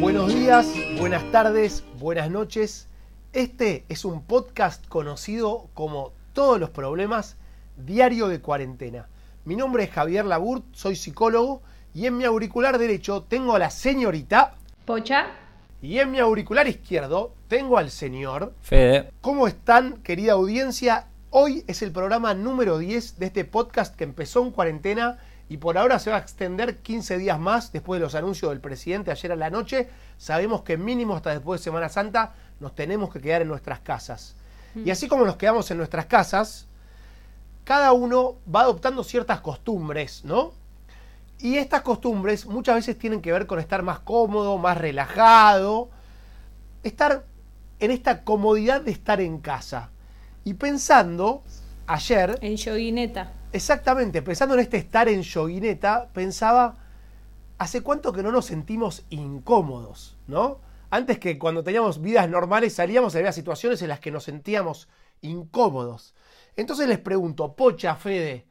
Buenos días, buenas tardes, buenas noches. Este es un podcast conocido como Todos los problemas diario de cuarentena. Mi nombre es Javier Laburt, soy psicólogo y en mi auricular derecho tengo a la señorita Pocha. y en mi auricular izquierdo tengo al señor. Fede. ¿Cómo están, querida audiencia? Hoy es el programa número 10 de este podcast que empezó en cuarentena y por ahora se va a extender 15 días más después de los anuncios del presidente ayer a la noche. Sabemos que mínimo hasta después de Semana Santa nos tenemos que quedar en nuestras casas. Y así como nos quedamos en nuestras casas, cada uno va adoptando ciertas costumbres, ¿no? Y estas costumbres muchas veces tienen que ver con estar más cómodo, más relajado, estar en esta comodidad de estar en casa. Y pensando, ayer, En yoguineta. exactamente, pensando en este estar en yoguineta, pensaba, ¿hace cuánto que no nos sentimos incómodos, no? Antes que cuando teníamos vidas normales salíamos y había situaciones en las que nos sentíamos incómodos. Entonces les pregunto, Pocha, Fede,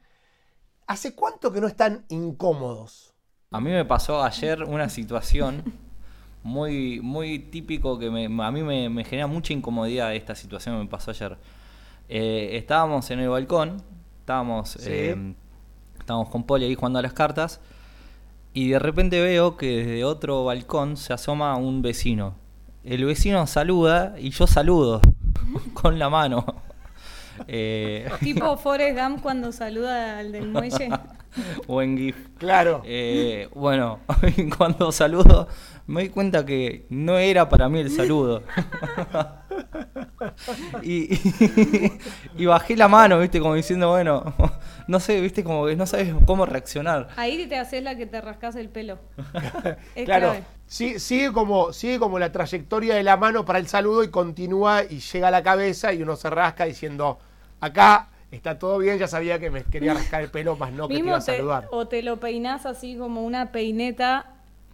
¿hace cuánto que no están incómodos? A mí me pasó ayer una situación muy, muy típico que me- a mí me, me genera mucha incomodidad esta situación que me pasó ayer. Eh, estábamos en el balcón, estábamos, Sí. eh, estábamos con Poli ahí jugando a las cartas y de repente veo que desde otro balcón se asoma un vecino. El vecino saluda y yo saludo con la mano. Eh, Tipo Forrest Gump cuando saluda al del muelle. buen GIF. Claro. Eh, bueno, cuando saludo me di cuenta que no era para mí el saludo. y, y- y bajé la mano, viste, como diciendo, bueno, no sé, viste, como que no sabes cómo reaccionar. Ahí te haces la que te rascas el pelo. Es claro, clave. sí- sigue, como, sigue como la trayectoria de la mano para el saludo y continúa y llega a la cabeza y uno se rasca diciendo, acá está todo bien, ya sabía que me quería rascar el pelo, más no que te iba a te- saludar. o te lo peinás así como una peineta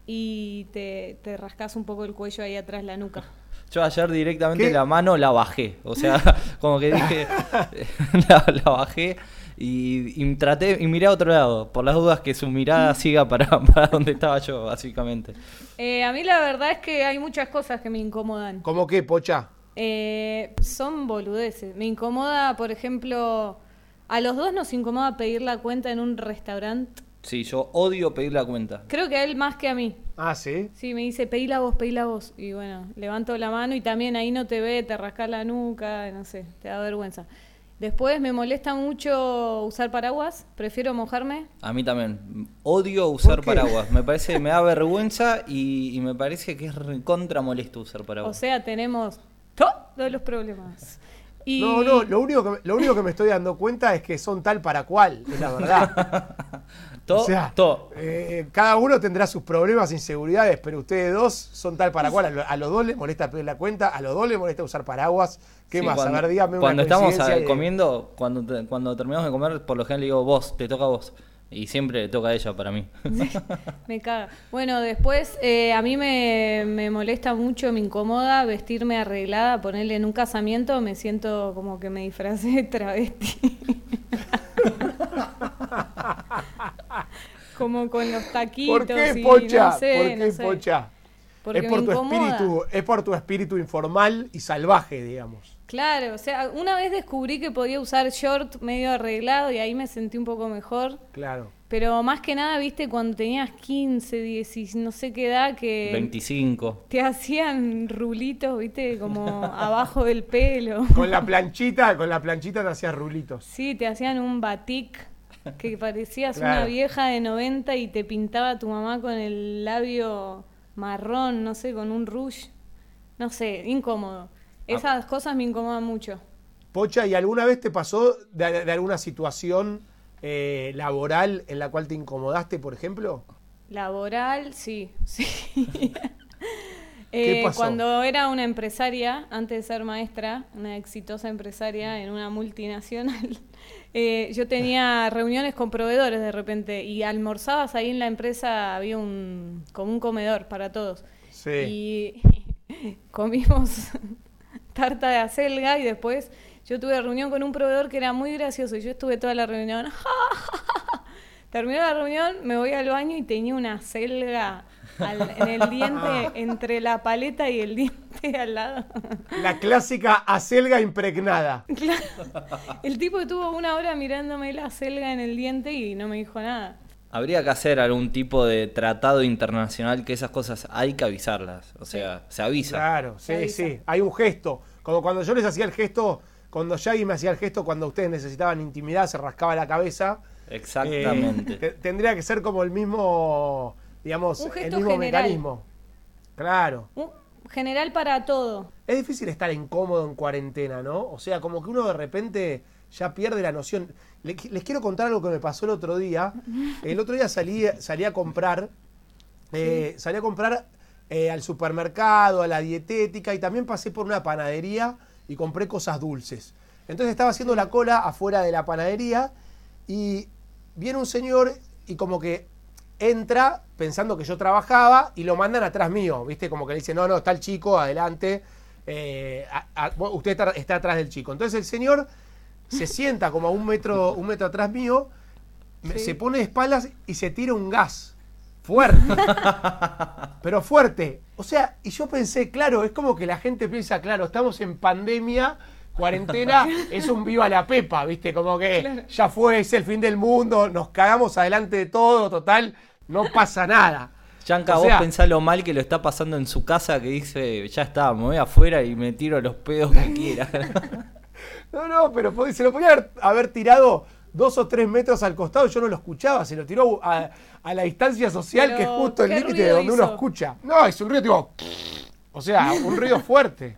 y te, te rascas un poco el cuello ahí atrás la nuca. Yo ayer directamente ¿Qué? la mano la bajé, o sea, como que dije, la, la bajé y, y traté y miré a otro lado, por las dudas que su mirada siga para, para donde estaba yo, básicamente. Eh, a mí la verdad es que hay muchas cosas que me incomodan. ¿Cómo qué, Pocha? Eh, son boludeces. Me incomoda, por ejemplo, a los dos nos incomoda pedir la cuenta en un restaurante. Sí, yo odio pedir la cuenta. Creo que a él más que a mí. Ah, sí. Sí, me dice, pedí la voz, pedí la voz. Y bueno, levanto la mano y también ahí no te ve, te rascas la nuca, no sé, te da vergüenza. Después me molesta mucho usar paraguas, prefiero mojarme. A mí también. Odio usar paraguas. Me parece, me da vergüenza y, y me parece que es contra molesto usar paraguas. O sea, tenemos todos los problemas. Y No, no, lo único, que, me- lo único que me estoy dando cuenta es que son tal para cual, es la verdad. To- o sea, to. eh, cada uno tendrá sus problemas, inseguridades, pero ustedes dos son tal para cual. A, lo- a los dos les molesta pedir la cuenta, a los dos les molesta usar paraguas. ¿Qué Sí, más? Cuando, a ver, dígame una cuando estamos de- comiendo, cuando, te- cuando terminamos de comer, por lo general le digo vos, te toca a vos. Y siempre le toca a ella para mí. Me caga. Bueno, después eh, a mí me, me molesta mucho, me incomoda vestirme arreglada, ponerle en un casamiento, me siento como que me disfracé de travesti. como con los taquitos. ¿Por qué, y Pocha? no sé, ¿Por qué, no sé. Pocha? Porque es por tu incomoda. espíritu, es por tu espíritu informal y salvaje, digamos. Claro, o sea, una vez descubrí que podía usar short medio arreglado y ahí me sentí un poco mejor. Claro. Pero más que nada, viste, cuando tenías 15, 10, no sé qué edad, que 25. te hacían rulitos, viste, como abajo del pelo. Con la planchita, con la planchita te hacías rulitos. Sí, te hacían un batik que parecías Claro. una vieja de 90 y te pintaba tu mamá con el labio marrón, no sé, con un rouge. No sé, incómodo. Esas cosas me incomodan mucho. Pocha, ¿y alguna vez te pasó de, de alguna situación eh, laboral en la cual te incomodaste, por ejemplo? Laboral, sí, sí. ¿Qué Eh, pasó? Cuando era una empresaria, antes de ser maestra, una exitosa empresaria en una multinacional, eh, yo tenía reuniones con proveedores de repente y almorzabas ahí en la empresa, había un como un comedor para todos. Sí. Y comimos tarta de acelga y después yo tuve reunión con un proveedor que era muy gracioso y yo estuve toda la reunión Terminó la reunión, me voy al baño y tenía una selga al- en el diente, entre la paleta y el diente al lado. La clásica acelga impregnada. Claro. El tipo estuvo una hora mirándome la selga en el diente y no me dijo nada. Habría que hacer algún tipo de tratado internacional que esas cosas hay que avisarlas. O sea, se avisa. Claro, sí, avisa. sí. Hay un gesto. Como cuando yo les hacía el gesto, cuando Shaggy me hacía el gesto cuando ustedes necesitaban intimidad, se rascaba la cabeza. Exactamente. Eh, te- tendría que ser como el mismo, digamos, Un el mismo general. mecanismo. Claro. Un general para todo. Es difícil estar incómodo en cuarentena, ¿no? O sea, como que uno de repente ya pierde la noción. Le- Les quiero contar algo que me pasó el otro día. El otro día salí, salí a comprar, eh, salí a comprar eh, al supermercado, a la dietética y también pasé por una panadería y compré cosas dulces. Entonces estaba haciendo la cola afuera de la panadería y viene un señor y como que entra pensando que yo trabajaba y lo mandan atrás mío, ¿viste? Como que le dicen, no, no, está el chico, adelante, eh, a- usted está, está atrás del chico. Entonces el señor se sienta como a un metro, un metro atrás mío, Sí. se pone de espaldas y se tira un gas. Fuerte. pero fuerte. O sea, y yo pensé, claro, es como que la gente piensa, claro, estamos en pandemia, cuarentena, es un viva la pepa, ¿viste? Como que Claro. ya fue, es el fin del mundo, nos cagamos adelante de todo, total, no pasa nada. Yanka, O vos sea, pensás lo mal que lo está pasando en su casa que dice, ya está, me voy afuera y me tiro los pedos que quiera. No, no, pero se lo podía haber, haber tirado dos o tres metros al costado, yo no lo escuchaba, se lo tiró a, a la distancia social Pero, que es justo el ¿qué límite de donde uno escucha. No, es un ruido tipo. O sea, un ruido fuerte.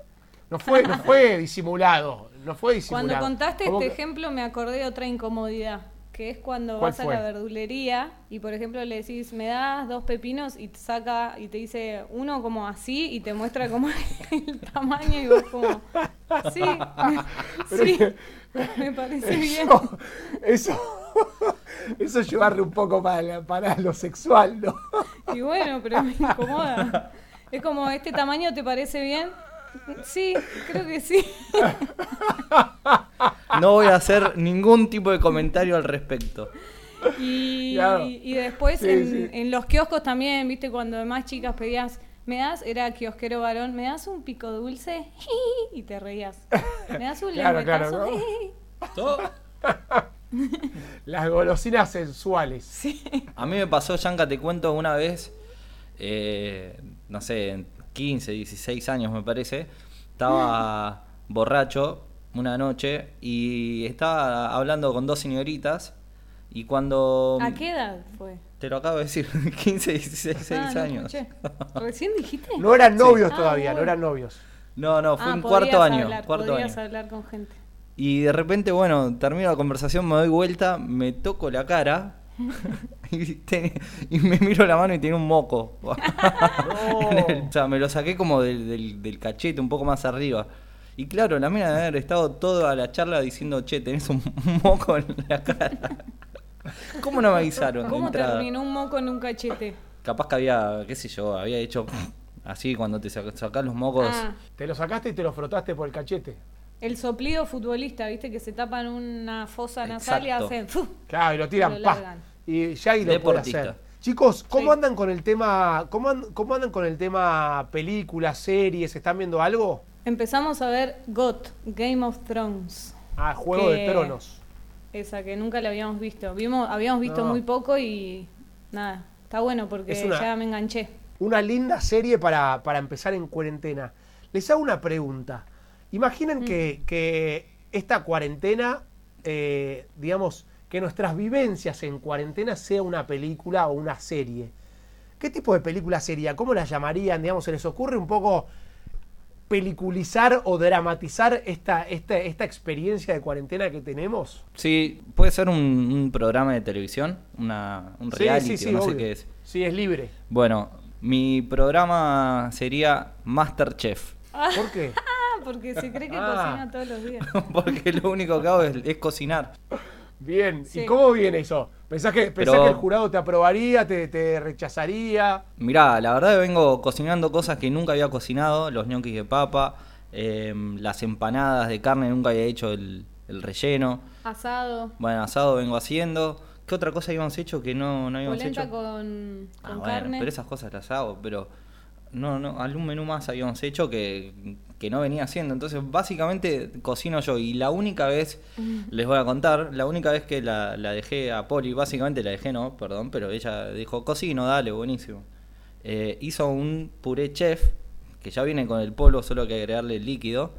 No fue, no fue disimulado. No fue disimulado. Cuando contaste Como este que- ejemplo me acordé de otra incomodidad, que es cuando ¿Cuál vas fue? a la verdulería y por ejemplo le decís, me das dos pepinos y te saca y te dice uno como así y te muestra como el tamaño y vos como, sí, sí, me parece bien. Eso, eso, eso es llevarle un poco para, para lo sexual, ¿no? Y bueno, pero me incomoda. Es como, ¿este tamaño te parece bien? Sí, creo que sí. No voy a hacer ningún tipo de comentario al respecto. Y, Claro. y después Sí, en, sí. en los kioscos también, viste, cuando más chicas pedías, ¿me das? Era kiosquero varón, ¿me das un pico dulce? Y te reías. ¿Me das un Claro, Las golosinas sensuales. Sí. A mí me pasó, Yanka, te cuento una vez, eh, no sé, en 15, 16 años me parece, estaba borracho una noche y estaba hablando con dos señoritas y cuando... ¿A qué edad fue? Te lo acabo de decir, 15, 16 Ah, no años. escuché. ¿Recién dijiste? No eran novios Ah, todavía, no bueno. eran novios. No, no, fue Ah, podías cuarto año. hablar, cuarto podías año. hablar con gente. Y de repente, bueno, termino la conversación, me doy vuelta, me toco la cara y, te- y me miro la mano y tiene un moco. En el- o sea, me lo saqué como del, del- del cachete, un poco más arriba. Y claro, la mina de haber estado toda la charla diciendo, che, tenés un moco en la cara. ¿Cómo no me avisaron de ¿Cómo terminó un moco en un cachete? Capaz que había, qué sé yo, había hecho así cuando te sac- sacás los mocos. Ah, Te lo sacaste y te lo frotaste por el cachete. el soplido futbolista, viste, que se tapan una fosa nasal y hacen... Claro, y lo tiran, Lo pa. largan. Y lo puede hacer. Chicos, ¿cómo Sí. andan con el tema, cómo, an- cómo andan con el tema películas, series? ¿Están viendo algo? Empezamos a ver GOT, Game of Thrones. Ah, Juego de Tronos. Esa que nunca la habíamos visto. Vimos, habíamos visto No. muy poco y nada, está bueno porque una- ya me enganché. Una linda serie para, para empezar en cuarentena. Les hago una pregunta. Imaginen Mm. que, que esta cuarentena, eh, digamos, que nuestras vivencias en cuarentena sea una película o una serie. ¿Qué tipo de película sería? ¿Cómo la llamarían? Digamos, ¿se les ocurre un poco peliculizar o dramatizar esta, esta, esta experiencia de cuarentena que tenemos? Sí, puede ser un, un programa de televisión, una, un reality, no sé qué es. Sí, es libre. Bueno, mi programa sería Masterchef. ¿Por qué? Ah, porque se cree que Ah. cocina todos los días. Porque lo único que hago es, es cocinar. Bien, ¿y cómo viene eso? ¿Pensás que, pensás Pero- que el jurado te aprobaría, te, te rechazaría? Mirá, la verdad que vengo cocinando cosas que nunca había cocinado, los ñoquis de papa, em, las empanadas de carne, nunca había hecho el, el relleno. Asado. Bueno, asado vengo haciendo, ¿Qué otra cosa habíamos hecho que no, no habíamos Polenta hecho? con, Ah, con bueno, carne. pero esas cosas las hago, pero no, no, algún menú más habíamos hecho que, que no venía haciendo. Entonces, básicamente cocino yo. Y la única vez, les voy a contar, la única vez que la, la dejé a Poli, básicamente la dejé, no, perdón, pero ella dijo, cocino, dale, buenísimo. Eh, hizo un puré chef, que ya viene con el polvo, solo hay que agregarle el líquido.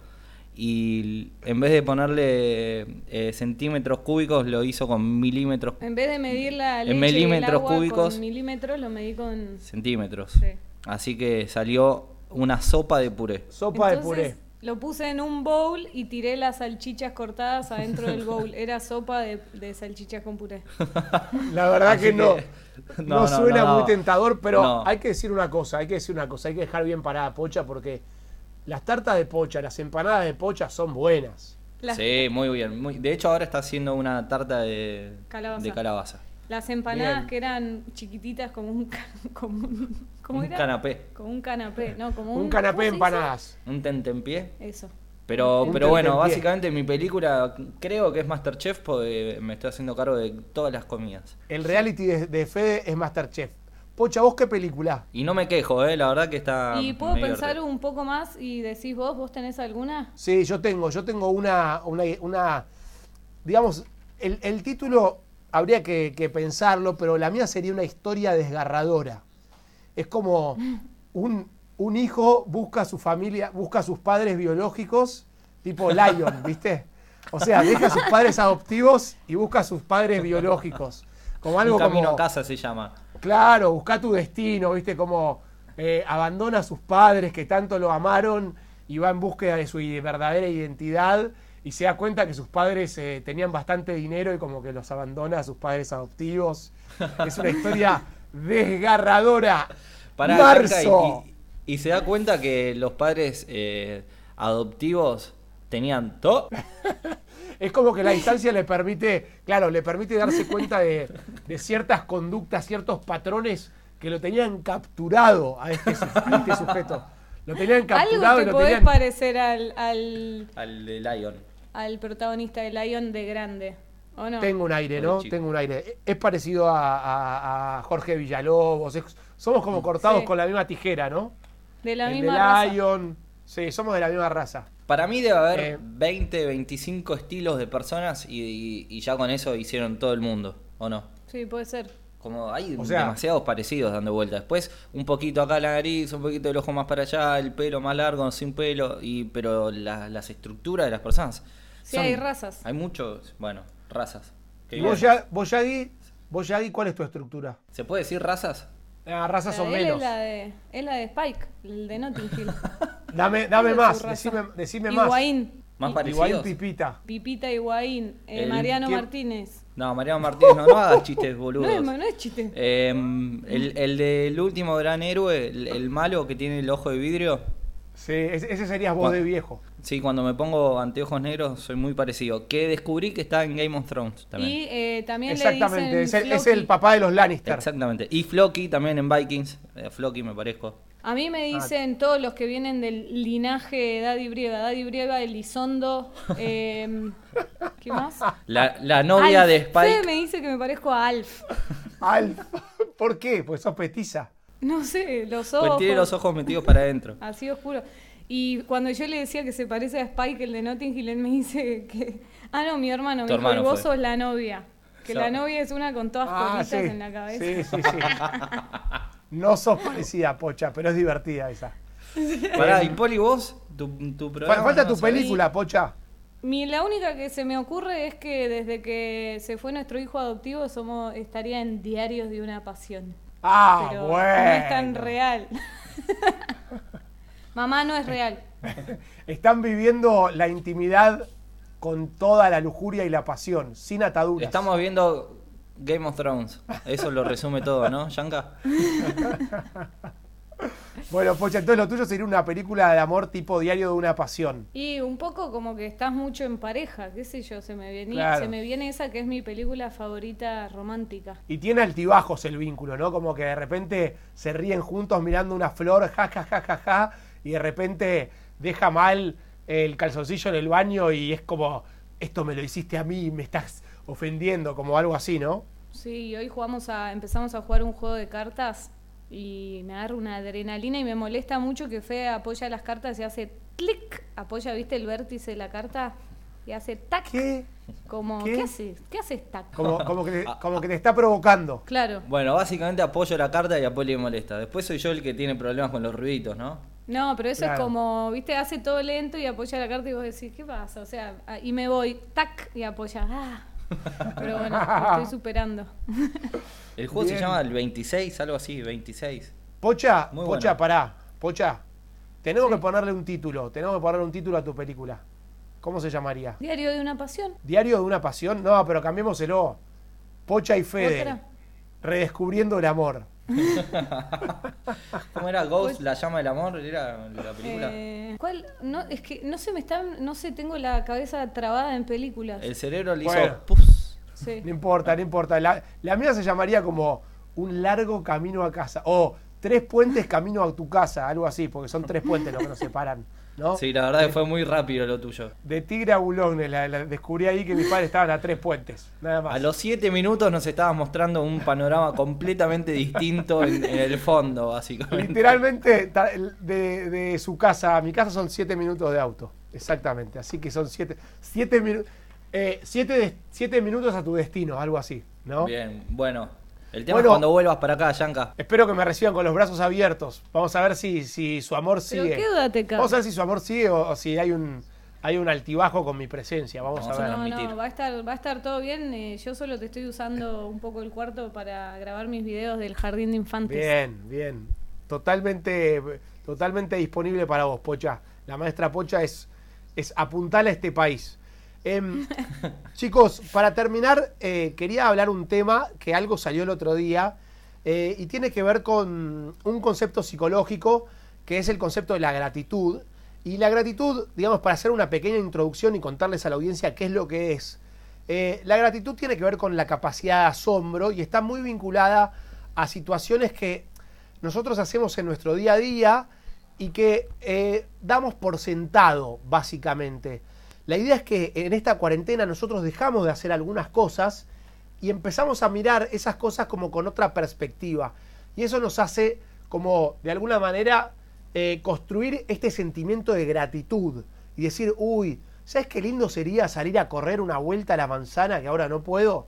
Y en vez de ponerle eh, centímetros cúbicos, lo hizo con milímetros, En vez de medir la En leche y el milímetros agua cúbicos. con milímetros, lo medí con... centímetros. Sí. Así que salió una sopa de puré. Sopa de Entonces, puré. Lo puse en un bowl y tiré las salchichas cortadas adentro del bowl. Era sopa de, de salchichas con puré. La verdad que no. que- No, no, no, suena no, no. muy tentador, pero No. hay que decir una cosa, hay que decir una cosa, hay que dejar bien parada pocha porque las tartas de pocha, las empanadas de pocha son buenas. Las, Sí, muy bien. muy- De hecho, ahora está haciendo una tarta de Calabaza. de calabaza. Las empanadas Bien. que eran chiquititas como un... Como un ¿Cómo Un era? canapé. Como un canapé, no, como un... Un canapé empanadas. Un tentempié. Eso. Pero, pero bueno, básicamente mi película creo que es Masterchef porque me estoy haciendo cargo de todas las comidas. El reality de, de Fede es Masterchef. Pocha, ¿vos qué película? Y no me quejo, ¿eh? la verdad que está... ¿Y puedo pensar un poco más y decís vos, vos tenés alguna? Sí, yo tengo, yo tengo una, una, una- digamos, el, el título habría que, que pensarlo, pero la mía sería una historia desgarradora. Es como un, un hijo busca a su familia, busca a sus padres biológicos, tipo Lion, ¿viste? O sea, deja a sus padres adoptivos y busca a sus padres biológicos. Como algo Un camino como, a casa se llama. Claro, busca tu destino, ¿viste? Como eh, abandona a sus padres que tanto lo amaron y va en búsqueda de su verdadera identidad y se da cuenta que sus padres eh, tenían bastante dinero y como que los abandona a sus padres adoptivos. Es una historia desgarradora. Pará, Marzo. Y, y se da cuenta que los padres eh, adoptivos tenían todo. Es como que la distancia le permite, claro, le permite darse cuenta de, de ciertas conductas, ciertos patrones que lo tenían capturado a este, a este sujeto. Lo tenían capturado Algo y te lo podés tenían... parecer al, al, Al de Lion. Al protagonista de Lion de grande, ¿o no? Tengo un aire, ¿no? Tengo un aire. Es parecido a, a- a Jorge Villalobos. es- somos como cortados Sí. con la misma tijera, ¿no? De la El misma de raza. Lion. Sí, somos de la misma raza. Para mí debe haber Eh. 20, 25 estilos de personas y, y- y ya con eso hicieron todo el mundo, ¿o no? Sí, puede ser. Como hay O sea- demasiados parecidos dando vueltas. Después, un poquito acá la nariz, un poquito el ojo más para allá, el pelo más largo, sin pelo, y pero la- las estructuras de las personas. Sí, hay razas. Hay muchos, bueno, razas. ¿Y vos, ya, vos, Yagi, vos, Yagi, cuál es tu estructura? ¿Se puede decir razas? Ah, razas La son menos. Es la, de, es la de Spike, el de Notting Hill. Dame, dame ¿Cuál es más, decime, decime más. Higuaín. Más parecidos. Higuaín Pipita. Pipita Higuaín. eh, El Mariano Martínez. No, Mariano Martínez, no, no hagas chistes boludos. No es, no es chiste. Eh, el, el del último gran héroe, el, el malo que tiene el ojo de vidrio. Sí, ese, serías vos de viejo. Sí, cuando me pongo anteojos negros soy muy parecido. Que descubrí que está en Game of Thrones también. Y eh, también Exactamente, le es dicen el, es el papá de los Lannister. Exactamente. Y Floki también en Vikings. Eh, Floki me parezco. A mí me dicen todos los que vienen del linaje de Daddy Brieva. Daddy Brieva, Elizondo. Eh, ¿Qué más? La, la novia Alf. de Spike. Fede me dice que me parezco a Alf. Alf. ¿Por qué? Pues sos petiza. No sé, los ojos. Pues tiene los ojos metidos para adentro. Así oscuro. Y cuando yo le decía que se parece a Spike, el de Notting Hill, él me dice que. Ah, no, mi hermano. Me dijo, hermano vos sos la novia. Que So- la novia es una con todas Ah, colitas sí. en la cabeza. Sí, sí, sí. No sos parecida, Pocha, pero es divertida esa. Pará, y Poli, vos, tu, tu programa. Falta no tu sabés? película, Pocha. Mi, la única que se me ocurre es que desde que se fue nuestro hijo adoptivo somos estaría en Diarios de una Pasión. Ah, pero bueno. no es tan real. Mamá no es real. Están viviendo la intimidad con toda la lujuria y la pasión, sin ataduras. Estamos viendo Game of Thrones. Eso lo resume todo, ¿no, Yanka? Bueno, Pocha, entonces lo tuyo sería una película de amor tipo diario de una pasión. Y un poco como que estás mucho en pareja, qué sé yo, se me, venía, Claro. se me viene esa que es mi película favorita romántica. Y tiene altibajos el vínculo, ¿no? Como que de repente se ríen juntos mirando una flor, ja, ja, ja, ja, ja, y de repente deja mal el calzoncillo en el baño y es como, esto me lo hiciste a mí, me estás ofendiendo, como algo así, ¿no? Sí, y hoy jugamos a, empezamos a jugar un juego de cartas y me agarra una adrenalina y me molesta mucho que Fe apoya las cartas y hace clic, apoya, viste, el vértice de la carta y hace tac. ¿Qué? Como, ¿Qué? ¿qué, haces? ¿Qué haces tac? Como, como, que, te- como que te está provocando. Claro. Bueno, básicamente apoyo la carta y a Poli le molesta. Después soy yo el que tiene problemas con los ruiditos, ¿no? No, pero eso Claro. es como, viste, hace todo lento y apoya la carta y vos decís, ¿qué pasa? O sea, ah, y me voy, tac, y apoya. Ah. Pero bueno, lo estoy superando. El juego Bien. se llama el 26, algo así, 26. Pocha, Muy Pocha, bueno. pará. Pocha, tenemos Sí. que ponerle un título. Tenemos que ponerle un título a tu película. ¿Cómo se llamaría? Diario de una pasión. ¿Diario de una pasión? No, pero cambiémoselo. Pocha y Fede. Otra. Redescubriendo el amor. ¿Cómo era Ghost, la llama del amor? ¿Era la película? Eh, ¿Cuál? No, es que no se me está, no sé, tengo la cabeza trabada en películas. El cerebro le Bueno. hizo pus. Sí. No importa, no importa. La, la mía se llamaría como un largo camino a casa. O tres puentes camino a tu casa, algo así, porque son tres puentes los que nos separan. ¿no? Sí, la verdad que fue muy rápido lo tuyo. De Tigre a Boulogne, la, la- descubrí ahí que mis padres estaban a tres puentes, nada más. A los 7 minutos nos estabas mostrando un panorama completamente distinto en, en el fondo, básicamente. Literalmente, de, de su casa a mi casa son siete minutos de auto. Exactamente. Así que son siete, siete, minu- eh, siete, de- siete minutos a tu destino, algo así. ¿no? Bien, bueno. El tema Bueno. es cuando vuelvas para acá, Yanka. Espero que me reciban con los brazos abiertos. Vamos a ver si, si su amor Pero sigue. qué duda te Vamos a ver si su amor sigue o, o si hay un, hay un altibajo con mi presencia. Vamos, Vamos a ver. No, va a estar, va a estar todo bien. eh, yo solo te estoy usando un poco el cuarto para grabar mis videos del jardín de infantes. Bien, bien. Totalmente, totalmente disponible para vos, Pocha. La maestra Pocha es, es apuntar a este país. Em, chicos, para terminar, eh, quería hablar un tema que algo salió el otro día eh, y tiene que ver con un concepto psicológico que es el concepto de la gratitud. Y la gratitud, digamos, para hacer una pequeña introducción y contarles a la audiencia qué es lo que es. Eh, la gratitud tiene que ver con la capacidad de asombro y está muy vinculada a situaciones que nosotros hacemos en nuestro día a día y que damos por sentado, básicamente. La idea es que en esta cuarentena nosotros dejamos de hacer algunas cosas y empezamos a mirar esas cosas como con otra perspectiva. Y eso nos hace como, de alguna manera, eh, construir este sentimiento de gratitud y decir, uy, ¿sabes qué lindo sería salir a correr una vuelta a la manzana que ahora no puedo?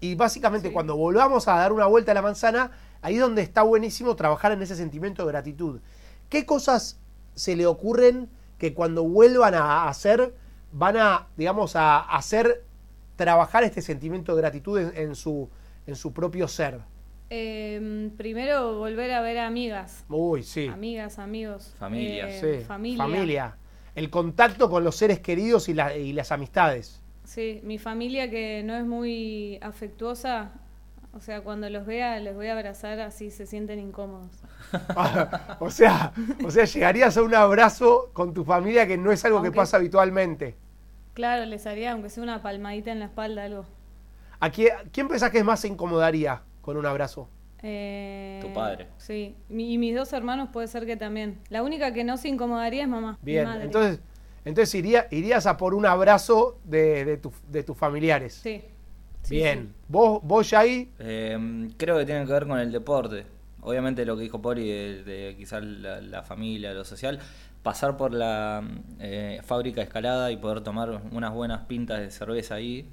Y básicamente Sí. cuando volvamos a dar una vuelta a la manzana, ahí es donde está buenísimo trabajar en ese sentimiento de gratitud. ¿Qué cosas se le ocurren que cuando vuelvan a hacer van a, digamos, a hacer trabajar este sentimiento de gratitud en, en su, en su propio ser? Eh, primero, volver a ver amigas. Uy, sí. Amigas, amigos. Familia. eh, sí. familia. Familia. El contacto con los seres queridos y, la- y las amistades. Sí, mi familia que no es muy afectuosa, o sea, cuando los vea les voy a abrazar así se sienten incómodos. o sea, o sea, llegarías a un abrazo con tu familia que no es algo que pasa habitualmente. Claro, les haría aunque sea una palmadita en la espalda, algo. ¿A quién, quién pensás que más se incomodaría con un abrazo? Eh, Tu padre. Sí, Mi- y mis dos hermanos puede ser que también. La única que no se incomodaría es mamá. mi Bien, madre. entonces, entonces iría, irías a por un abrazo de, de, tu- de tus familiares. Sí. Sí, Bien. sí. Vos, vos ya ahí, Eh, creo que tiene que ver con el deporte. Obviamente lo que dijo Poli de, de quizás la, la familia, lo social. Pasar por la eh, fábrica escalada y poder tomar unas buenas pintas de cerveza ahí.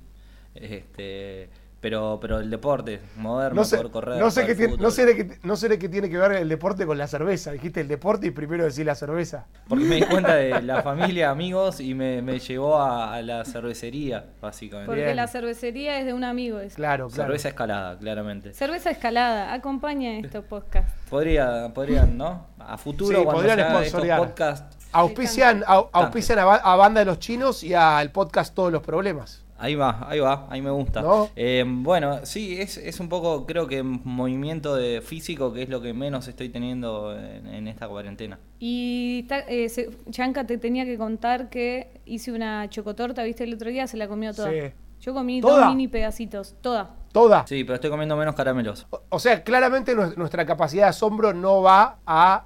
Este, pero, pero el deporte, moverme, no sé, poder correr. no, sé qué tiene, no, sé de qué, no sé de qué tiene que ver el deporte con la cerveza. Dijiste el deporte y primero decís la cerveza. Porque me di cuenta de la familia, amigos y me, me llevó a, a la cervecería, básicamente. Porque Bien. la cervecería es de un amigo. es- Claro, claro. Cerveza escalada, claramente. Cerveza escalada, acompaña estos podcasts. Podría, podrían, ¿no? A futuro, Sí, cuando se estos podcasts, Auspician, au- auspician a, a Banda de los Chinos y al podcast Todos los Problemas. Ahí va, ahí va, ahí me gusta. ¿No? Eh, bueno, sí, es, es un poco, creo que movimiento de físico, que es lo que menos estoy teniendo en, en esta cuarentena. Y ta- eh, se- te tenía que contar que hice una chocotorta, viste, el otro día se la comió toda. Sí. Yo comí ¿Toda? dos mini pedacitos, toda. Toda. Sí, pero estoy comiendo menos caramelos. O- O sea, claramente nues- nuestra capacidad de asombro no va a,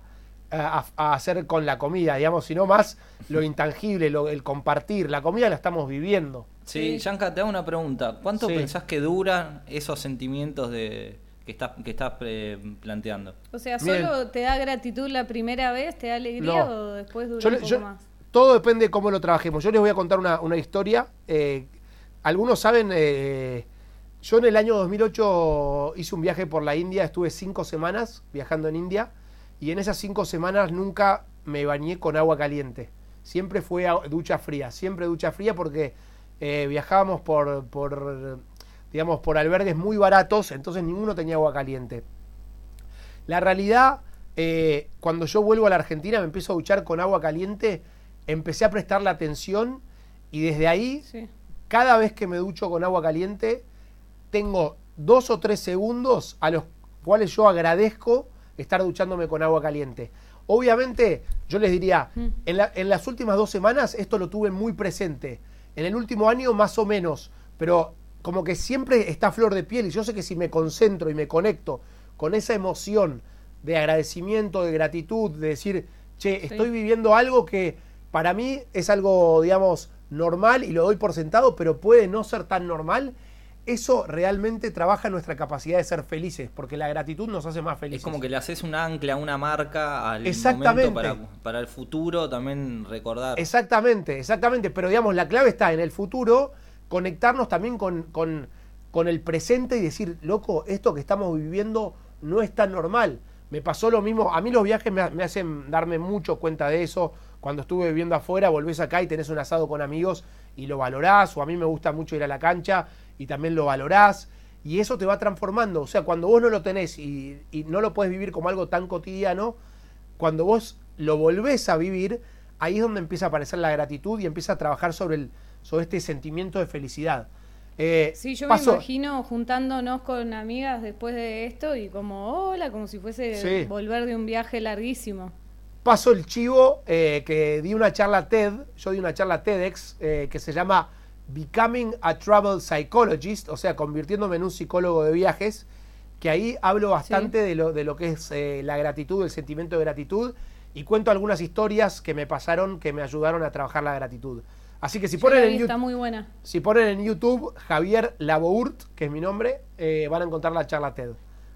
a, a hacer con la comida, digamos, sino más lo intangible, lo, el compartir. La comida la estamos viviendo. Sí, Sí. Yanka, te hago una pregunta. ¿Cuánto Sí. pensás que duran esos sentimientos de que estás, que estás eh, planteando? O sea. ¿solo te da gratitud la primera vez, te da alegría No. o después dura Yo un le- poco yo- más? todo depende de cómo lo trabajemos. Yo les voy a contar una, una historia. eh, algunos saben, eh, yo en el año 2008 hice un viaje por la India, estuve cinco semanas viajando en India y en esas cinco semanas nunca me bañé con agua caliente. Siempre fue a- ducha fría, siempre ducha fría porque eh, viajábamos por, por, digamos, por albergues muy baratos, entonces ninguno tenía agua caliente. La realidad, eh, cuando yo vuelvo a la Argentina, me empiezo a duchar con agua caliente, empecé a prestarle atención y desde ahí, Sí. cada vez que me ducho con agua caliente, tengo dos o tres segundos a los cuales yo agradezco estar duchándome con agua caliente. Obviamente, yo les diría, Mm. en, la- en las últimas dos semanas esto lo tuve muy presente. En el último año más o menos, pero como que siempre está flor de piel y yo sé que si me concentro y me conecto con esa emoción de agradecimiento, de gratitud, de decir, che, Sí. estoy viviendo algo que para mí es algo, digamos, normal y lo doy por sentado, pero puede no ser tan normal. Eso realmente trabaja nuestra capacidad de ser felices, porque la gratitud nos hace más felices. Es como que le haces un ancla, una marca al Exactamente. momento para, para el futuro también recordar. Exactamente, exactamente. Pero digamos, la clave está en el futuro, conectarnos también con, con- con el presente y decir, loco, esto que estamos viviendo no es tan normal. Me pasó lo mismo, a mí los viajes me, me hacen darme mucho cuenta de eso. Cuando estuve viviendo afuera, volvés acá y tenés un asado con amigos y lo valorás, o a mí me gusta mucho ir a la cancha y también lo valorás. Y eso te va transformando. O sea, cuando vos no lo tenés y, y no lo puedes vivir como algo tan cotidiano, cuando vos lo volvés a vivir, ahí es donde empieza a aparecer la gratitud y empieza a trabajar sobre, el, sobre este sentimiento de felicidad. Eh, Sí, yo me imagino juntándonos con amigas después de esto y como, hola, como si fuese Sí. volver de un viaje larguísimo. paso el chivo eh, que di una charla TED, yo di una charla TEDx eh, que se llama Becoming a Travel Psychologist, o sea, convirtiéndome en un psicólogo de viajes, que ahí hablo bastante de, lo, de lo que es eh, la gratitud, el sentimiento de gratitud, y cuento algunas historias que me pasaron que me ayudaron a trabajar la gratitud. Así que si Yo ponen en YouTube... muy buena. Si ponen en YouTube Javier Labourt, que es mi nombre, eh, van a encontrar la charla TED.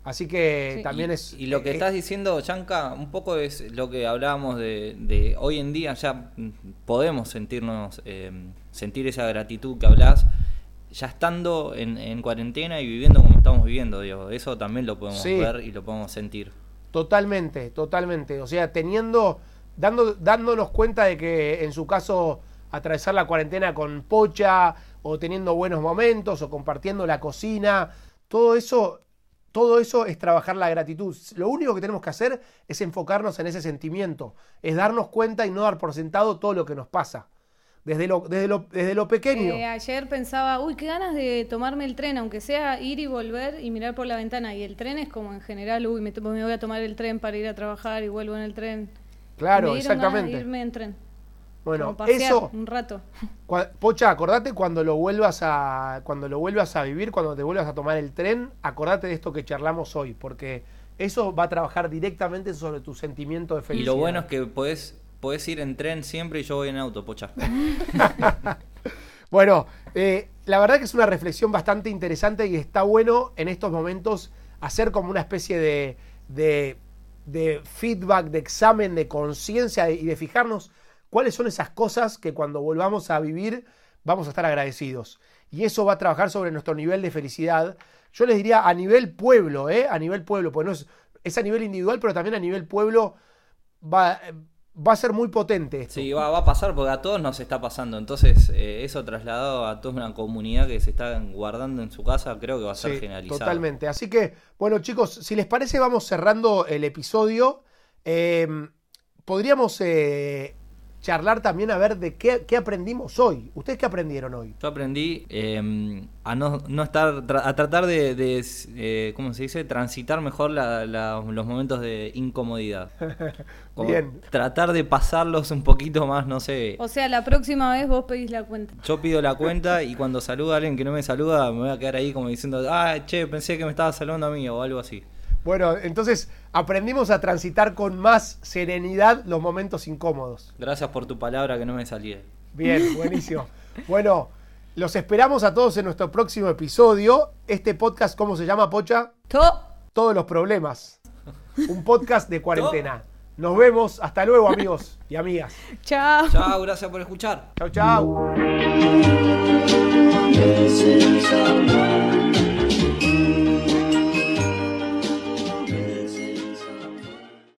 Así que Sí. también y, es. y lo que eh, estás diciendo, Yanka, un poco es lo que hablábamos de, de hoy en día, ya podemos sentirnos, eh, sentir esa gratitud que hablas, ya estando en, en cuarentena y viviendo como estamos viviendo, digo, eso también lo podemos Sí. ver y lo podemos sentir. Totalmente, totalmente. O sea, teniendo, dando, dándonos cuenta de que en su caso atravesar la cuarentena con pocha o teniendo buenos momentos o compartiendo la cocina, todo eso, todo eso es trabajar la gratitud. Lo único que tenemos que hacer es enfocarnos en ese sentimiento, es darnos cuenta y no dar por sentado todo lo que nos pasa. Desde lo, desde lo, desde lo pequeño. Eh, ayer pensaba, uy, qué ganas de tomarme el tren, aunque sea ir y volver y mirar por la ventana. Y el tren es como en general, uy, me, voy a tomar el tren para ir a trabajar y vuelvo en el tren. claro, me dieron ganas de exactamente. irme en tren. Bueno, como pasear eso, un rato. Pocha, acordate cuando lo vuelvas a cuando lo vuelvas a vivir, cuando te vuelvas a tomar el tren, acordate de esto que charlamos hoy, porque eso va a trabajar directamente sobre tu sentimiento de Y felicidad. lo bueno es que podés, podés ir en tren siempre y yo voy en auto, pocha. Bueno, eh, la verdad que es una reflexión bastante interesante y está bueno en estos momentos hacer como una especie de, de- de feedback, de examen, de conciencia y de fijarnos cuáles son esas cosas que cuando volvamos a vivir vamos a estar agradecidos. Y eso va a trabajar sobre nuestro nivel de felicidad. Yo les diría a nivel pueblo, ¿eh? A nivel pueblo, pues no es, es a nivel individual, pero también a nivel pueblo va, va a ser muy potente. esto. Sí, va, va a pasar porque a todos nos está pasando. Entonces, eh, eso trasladado a toda una comunidad que se está guardando en su casa, creo que va a ser Sí, generalizado. Totalmente. Así que, bueno, chicos, si les parece, vamos cerrando el episodio. Eh, podríamos eh, charlar también a ver de qué, qué aprendimos hoy. ¿Ustedes qué aprendieron hoy? Yo aprendí eh, a no, no estar, a tratar de, de, eh, ¿cómo se dice? Transitar mejor la- la- los momentos de incomodidad. Como Bien. Tratar de pasarlos un poquito más, no sé. O sea, la próxima vez vos pedís la cuenta. Yo pido la cuenta y cuando saluda a alguien que no me saluda, me voy a quedar ahí como diciendo, ah, che, pensé que me estaba saludando a mí o algo así. Bueno, entonces aprendimos a transitar con más serenidad los momentos incómodos. Gracias por tu palabra que no me salía. Bien, buenísimo. Bueno, los esperamos a todos en nuestro próximo episodio. Este podcast, ¿cómo se llama, Pocha? To- Todos los problemas. Un podcast de cuarentena. Nos vemos. Hasta luego, amigos y amigas. Chao. Chao, gracias por escuchar. Chau, chau.